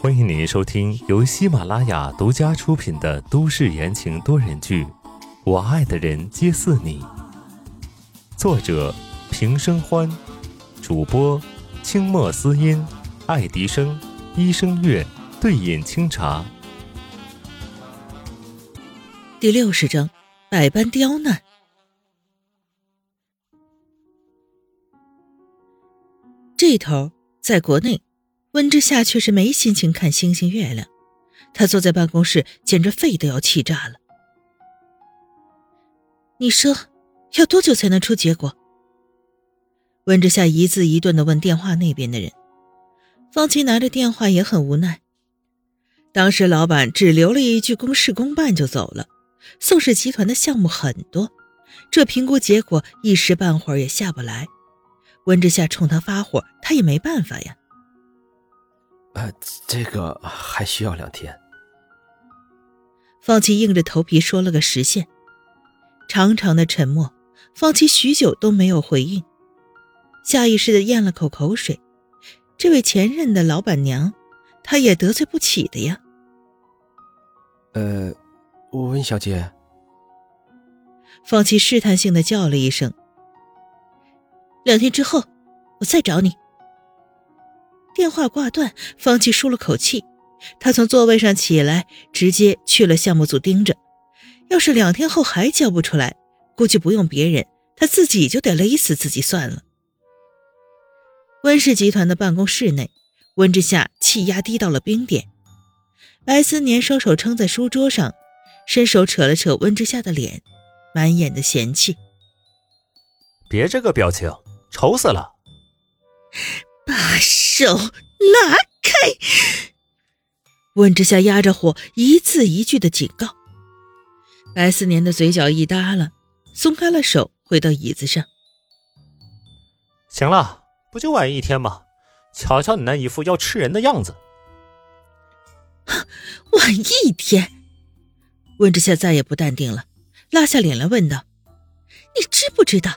欢迎您收听由喜马拉雅独家出品的都市言情多人剧《我爱的人皆似你》，作者平生欢，主播清墨思音、爱迪生、一生月、对饮清茶。第六十章，百般刁难。这头在国内。温之夏却是没心情看星星月亮，他坐在办公室，简直肺都要气炸了。你说，要多久才能出结果？温之夏一字一顿的问电话那边的人。方琦拿着电话也很无奈。当时老板只留了一句公事公办就走了。宋氏集团的项目很多，这评估结果一时半会儿也下不来。温之夏冲他发火，他也没办法呀。呃，这个还需要两天。方琦硬着头皮说了个时限，长长的沉默，方琦许久都没有回应，下意识的咽了口口水。这位前任的老板娘，他也得罪不起的呀。呃，温小姐。方琦试探性的叫了一声。两天之后，我再找你。电话挂断，方琦舒了口气。他从座位上起来，直接去了项目组盯着。要是两天后还交不出来，估计不用别人，他自己就得勒死自己算了。温氏集团的办公室内，温之夏气压低到了冰点。白思年双手撑在书桌上，伸手扯了扯温之夏的脸，满眼的嫌弃：“别这个表情，丑死了。”把手拿开！温之夏压着火，一字一句的警告。白思年的嘴角一耷拉，松开了手，回到椅子上。行了，不就晚一天吗？瞧瞧你那一副要吃人的样子。晚一天？温之夏再也不淡定了，拉下脸来问道：“你知不知道，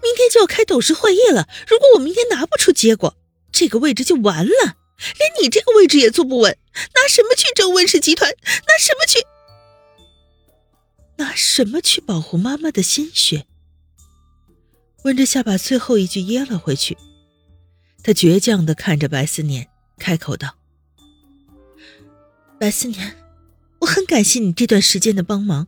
明天就要开董事会议了？如果我明天拿不出结果……”这个位置就完了，连你这个位置也坐不稳，拿什么去争温氏集团？拿什么去？拿什么去保护妈妈的心血？温之夏把最后一句噎了回去，他倔强的看着白思年，开口道：“白思年，我很感谢你这段时间的帮忙，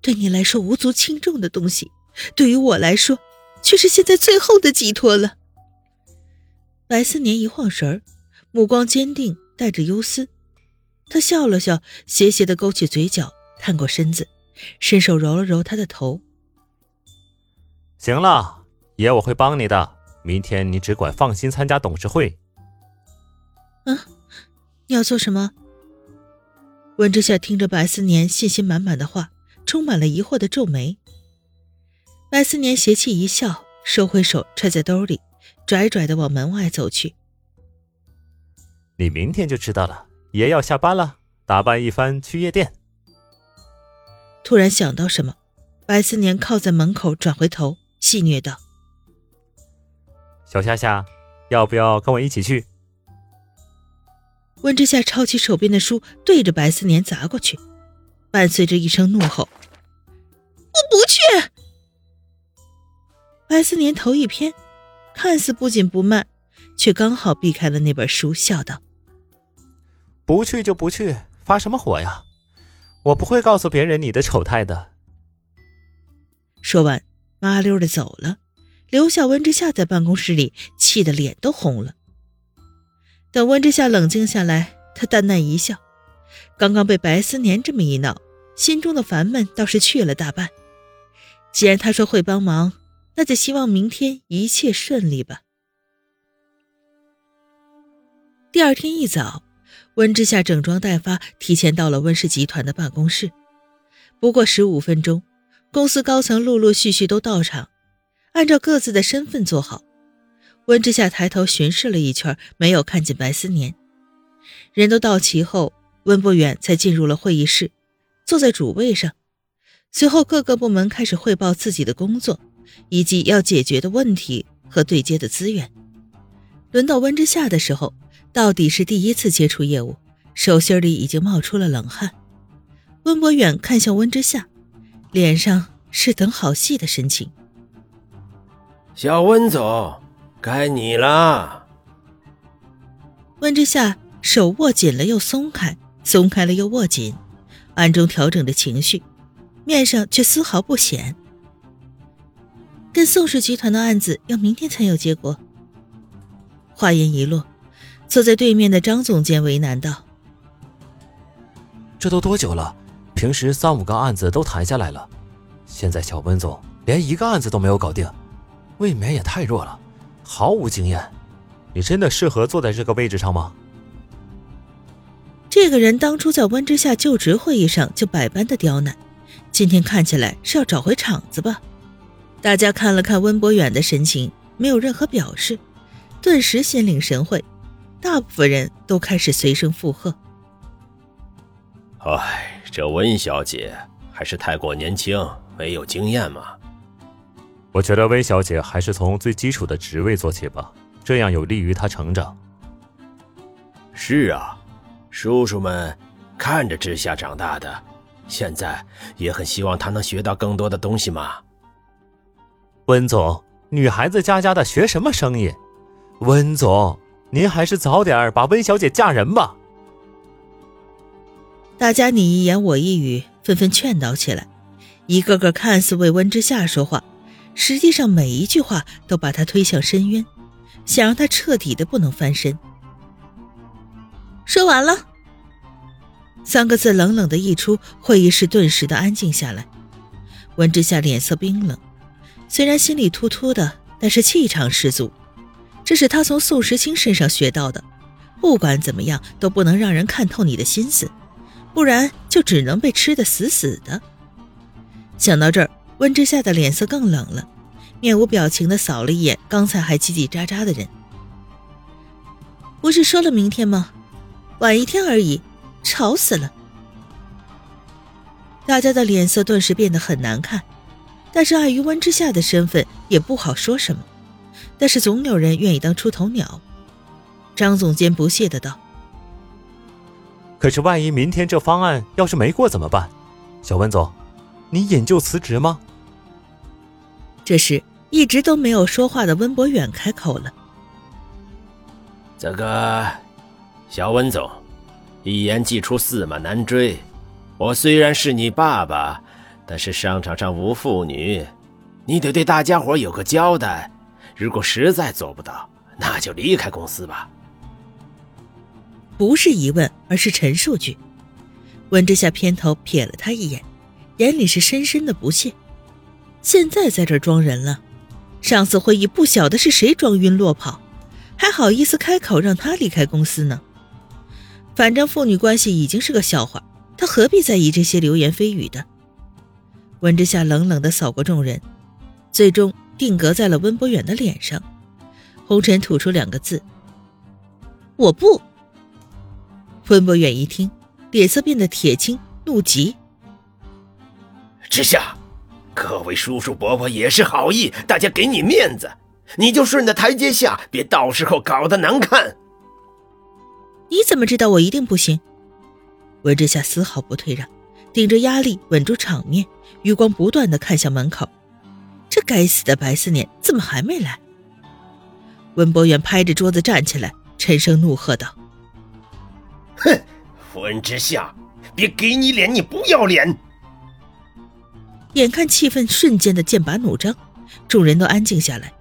对你来说无足轻重的东西，对于我来说，却是现在最后的寄托了。”白思年一晃神儿，目光坚定，带着忧思。他笑了笑，斜斜的勾起嘴角，探过身子，伸手揉了揉他的头。行了，爷我会帮你的。明天你只管放心参加董事会。嗯，你要做什么？温之夏听着白思年信心满满的话，充满了疑惑的皱眉。白思年邪气一笑，收回手，揣在兜里。拽拽的往门外走去。你明天就知道了。爷要下班了，打扮一番去夜店。突然想到什么，白思年靠在门口，转回头，戏谑道：“小夏夏，要不要跟我一起去？”温之夏抄起手边的书，对着白思年砸过去，伴随着一声怒吼：“我不去！”白思年头一偏。看似不紧不慢，却刚好避开了那本书，笑道：“不去就不去，发什么火呀？我不会告诉别人你的丑态的。”说完，麻溜的走了，留下温之夏在办公室里气得脸都红了。等温之夏冷静下来，他淡淡一笑，刚刚被白思年这么一闹，心中的烦闷倒是去了大半。既然他说会帮忙。那就希望明天一切顺利吧。第二天一早，温之夏整装待发，提前到了温氏集团的办公室。不过十五分钟，公司高层陆陆续续都到场，按照各自的身份坐好。温之夏抬头巡视了一圈，没有看见白思年。人都到齐后，温不远才进入了会议室，坐在主位上。随后，各个部门开始汇报自己的工作。以及要解决的问题和对接的资源。轮到温之夏的时候，到底是第一次接触业务，手心里已经冒出了冷汗。温博远看向温之夏，脸上是等好戏的神情。小温总，该你了。温之夏手握紧了又松开，松开了又握紧，暗中调整着情绪，面上却丝毫不显。跟宋氏集团的案子要明天才有结果。话音一落。坐在对面的张总监为难道：“这都多久了？平时三五个案子都谈下来了，现在小温总连一个案子都没有搞定，未免也太弱了，毫无经验。你真的适合坐在这个位置上吗？”这个人当初在温之夏就职会议上就百般的刁难，今天看起来是要找回场子吧？大家看了看温博远的神情，没有任何表示，顿时心领神会。大部分人都开始随声附和。哎，这温小姐还是太过年轻，没有经验嘛。我觉得温小姐还是从最基础的职位做起吧，这样有利于她成长。是啊，叔叔们看着之夏长大的，现在也很希望她能学到更多的东西嘛。温总，女孩子家家的，学什么生意？温总。您还是早点把温小姐嫁人吧。大家你一言我一语，纷纷劝导起来，一个个看似为温之夏说话，实际上每一句话都把他推向深渊，想让他彻底的不能翻身。说完了，三个字冷冷的一出，会议室顿时的安静下来。温之夏脸色冰冷，虽然心里突突的，但是气场十足。这是他从宋时清身上学到的，不管怎么样都不能让人看透你的心思，不然就只能被吃得死死的。想到这儿，温之夏的脸色更冷了，面无表情的扫了一眼刚才还叽叽喳喳的人。不是说了明天吗？晚一天而已，吵死了！大家的脸色顿时变得很难看，但是碍于温之夏的身份，也不好说什么。但是总有人愿意当出头鸟，张总监不屑的道：“可是万一明天这方案要是没过怎么办？小温总，你引咎辞职吗？”这时，一直都没有说话的温博远开口了：“这个，小温总，一言既出，驷马难追。我虽然是你爸爸，但是商场上无妇女，你得对大家伙有个交代。”如果实在做不到，那就离开公司吧。不是疑问，而是陈述句。温之夏偏头瞥了他一眼，眼里是深深的不屑。现在在这装人了，上次会议不晓得是谁装晕落跑，还好意思开口让他离开公司呢？反正父女关系已经是个笑话，他何必在意这些流言蜚语的？温之夏冷冷的扫过众人，最终。定格在了温博远的脸上，红尘吐出两个字：“我不。”温博远一听，脸色变得铁青，怒极：“之夏，各位叔叔伯伯也是好意，大家给你面子，你就顺着台阶下，别到时候搞得难看。”你怎么知道我一定不行？温之夏丝毫不退让，顶着压力稳住场面，余光不断的看向门口。这该死的白思年怎么还没来？温博远拍着桌子站起来，沉声怒喝道：“哼，温之夏，别给你脸，你不要脸！”眼看气氛瞬间的剑拔弩张，众人都安静下来，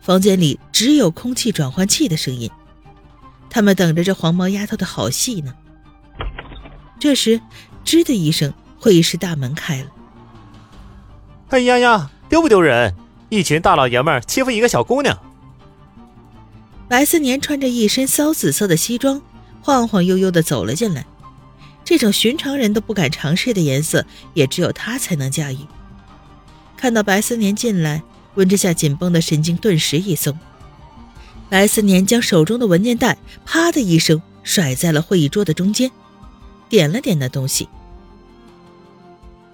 房间里只有空气转换器的声音。他们等着这黄毛丫头的好戏呢。这时，吱的一声，会议室大门开了。哎呀呀！丢不丢人？一群大老爷们欺负一个小姑娘。白思年穿着一身骚紫色的西装，晃晃悠悠的走了进来。这种寻常人都不敢尝试的颜色，也只有他才能驾驭。看到白思年进来，温之夏紧绷的神经顿时一松。白思年将手中的文件袋啪的一声甩在了会议桌的中间，点了点那东西，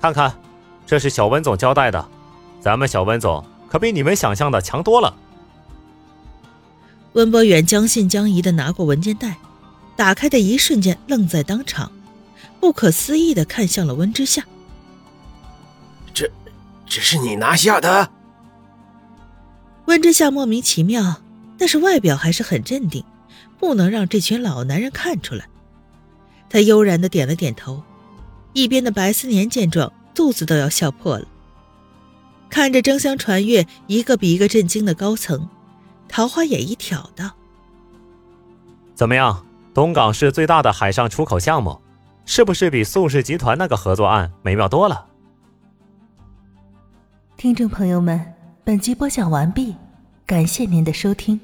看看，这是小温总交代的。咱们小温总可比你们想象的强多了。温博远将信将疑的拿过文件袋，打开的一瞬间愣在当场，不可思议的看向了温之夏。这，这是你拿下的？温之夏莫名其妙，但是外表还是很镇定，不能让这群老男人看出来。他悠然的点了点头，一边的白思年见状，肚子都要笑破了。看着争相传阅，一个比一个震惊的高层，桃花眼一挑道：“怎么样，东港市最大的海上出口项目，是不是比宋氏集团那个合作案美妙多了？”听众朋友们，本集播讲完毕，感谢您的收听。